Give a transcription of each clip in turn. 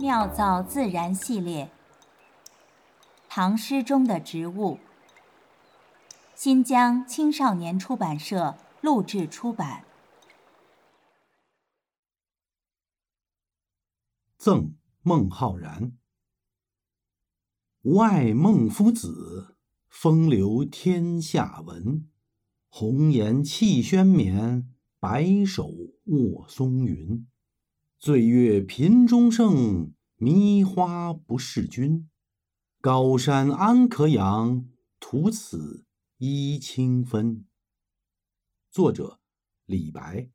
妙造自然系列，唐诗中的植物。新疆青少年出版社录制出版。赠孟浩然。吾爱孟夫子，风流天下闻。红颜弃轩冕，白首卧松云。岁月频中盛，迷花不识君。高山安可仰，徒此揖清芬。作者：李白，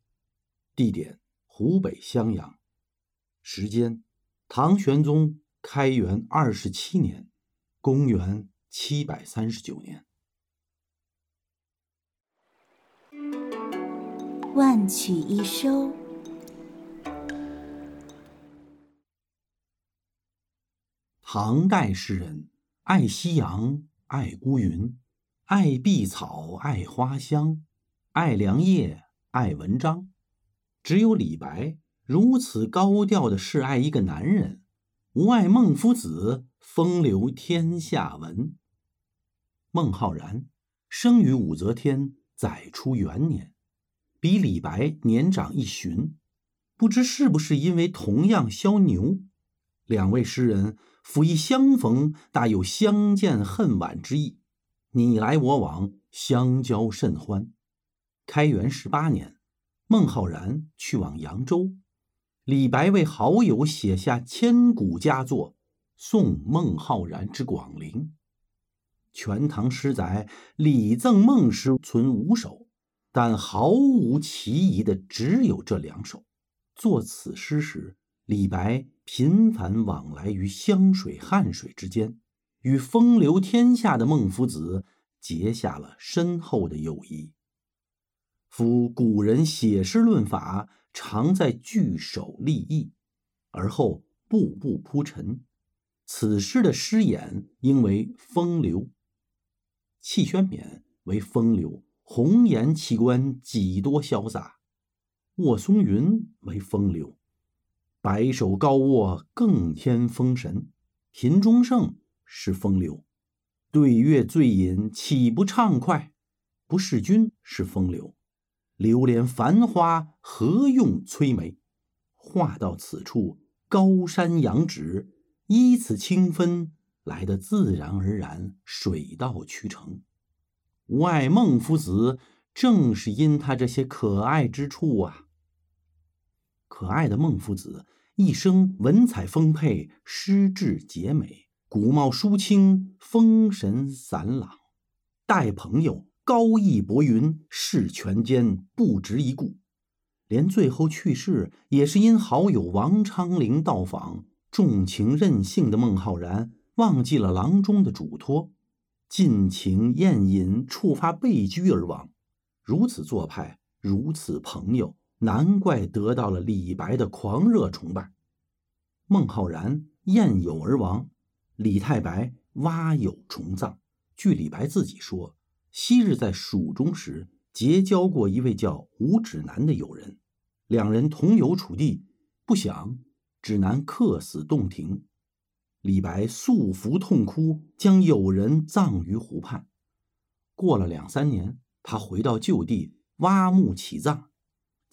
地点：湖北襄阳，时间：唐玄宗开元二十七年，公元七百三十九年。万曲一收。唐代诗人爱夕阳，爱孤云，爱碧草，爱花香，爱良夜，爱文章。只有李白如此高调的示爱一个男人。吾爱孟夫子，风流天下闻。孟浩然生于武则天载初元年，比李白年长一旬。不知是不是因为同样肖牛，两位诗人。甫一相逢，大有相见恨晚之意。你来我往，相交甚欢。开元十八年，孟浩然去往扬州，李白为好友写下千古佳作《送孟浩然之广陵》。《全唐诗》载礼赠孟诗存五首，但毫无奇疑的只有这两首。作此诗时，李白。频繁往来于湘水、汉水之间，与风流天下的孟夫子结下了深厚的友谊。夫古人写诗论法，常在句首立意，而后步步铺陈。此诗的诗眼应为风流。气轩冕为风流，红颜弃官几多潇洒；卧松云为风流。白首高卧更添风神，田中盛是风流；对月醉饮岂不畅快？不是君是风流。流连繁花何用摧眉？话到此处，高山仰止，依此清芬，来得自然而然，水到渠成。吾爱孟夫子，正是因他这些可爱之处啊！可爱的孟夫子。一生文采丰沛，诗志洁美，古貌疏清，风神散朗。待朋友高义薄云，事权奸不值一顾。连最后去世，也是因好友王昌龄到访。重情任性的孟浩然忘记了郎中的嘱托，尽情宴饮，触发被拘而亡。如此做派，如此朋友。难怪得到了李白的狂热崇拜。孟浩然宴友而亡，李太白挖友重葬。据李白自己说，昔日在蜀中时结交过一位叫吴指南的友人，两人同游楚地，不想指南客死洞庭，李白素服痛哭，将友人葬于湖畔。过了两三年，他回到旧地挖墓起葬。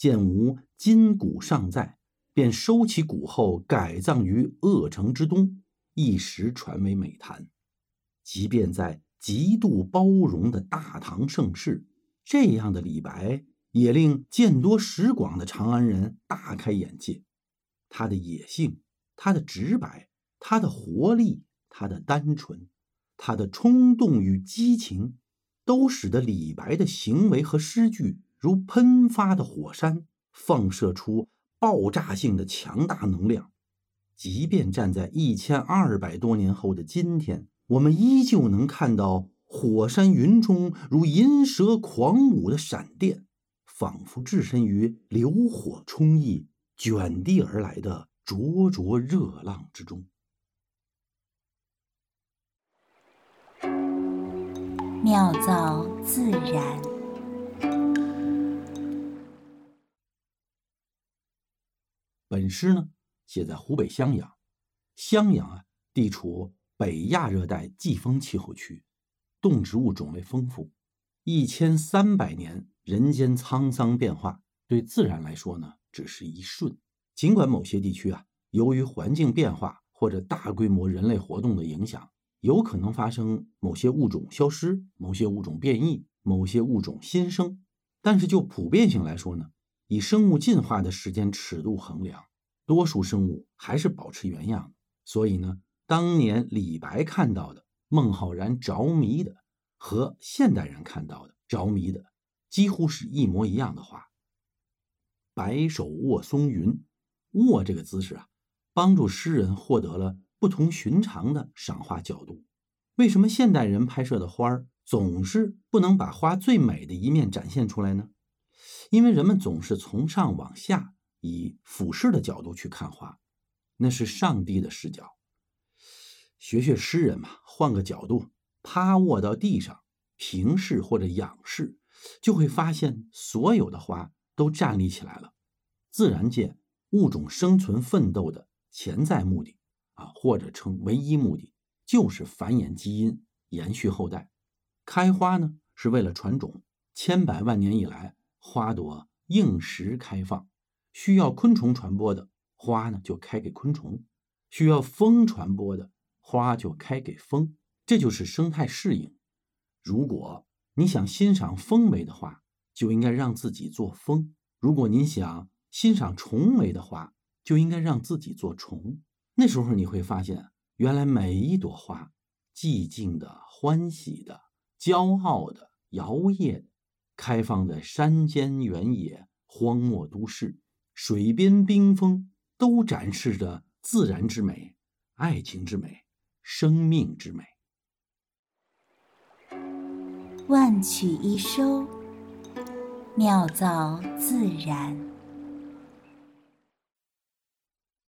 见无金骨尚在，便收起骨后改葬于鄂城之东，一时传为美谈。即便在极度包容的大唐盛世，这样的李白也令见多识广的长安人大开眼界。他的野性，他的直白，他的活力，他的单纯，他的冲动与激情，都使得李白的行为和诗句。如喷发的火山，放射出爆炸性的强大能量。即便站在一千二百多年后的今天，我们依旧能看到火山云中如银蛇狂舞的闪电，仿佛置身于流火冲溢、卷地而来的灼灼热浪之中。妙造自然。本诗呢，写在湖北襄阳，襄阳啊，地处北亚热带季风气候区，动植物种类丰富。一千三百年人间沧桑变化，对自然来说呢，只是一瞬。尽管某些地区啊，由于环境变化或者大规模人类活动的影响，有可能发生某些物种消失、某些物种变异、某些物种新生，但是就普遍性来说呢，以生物进化的时间尺度衡量，多数生物还是保持原样。所以呢，当年李白看到的、孟浩然着迷的，和现代人看到的着迷的，几乎是一模一样的花。白首卧松云，卧这个姿势啊，帮助诗人获得了。不同寻常的赏花角度，为什么现代人拍摄的花儿总是不能把花最美的一面展现出来呢？因为人们总是从上往下以俯视的角度去看花，那是上帝的视角。学学诗人嘛，换个角度，趴卧到地上，平视或者仰视，就会发现所有的花都站立起来了。自然界物种生存奋斗的潜在目的。啊，或者称唯一目的就是繁衍基因、延续后代。开花呢，是为了传种。千百万年以来，花朵应时开放，需要昆虫传播的花呢，就开给昆虫；需要风传播的花就开给风。这就是生态适应。如果你想欣赏风美的花，就应该让自己做风；如果您想欣赏虫美的花，就应该让自己做虫。那时候你会发现，原来每一朵花，寂静的、欢喜的、骄傲的、摇曳的，开放的山间、原野、荒漠、都市、水边、冰封，都展示着自然之美、爱情之美、生命之美。万曲一收，妙造自然。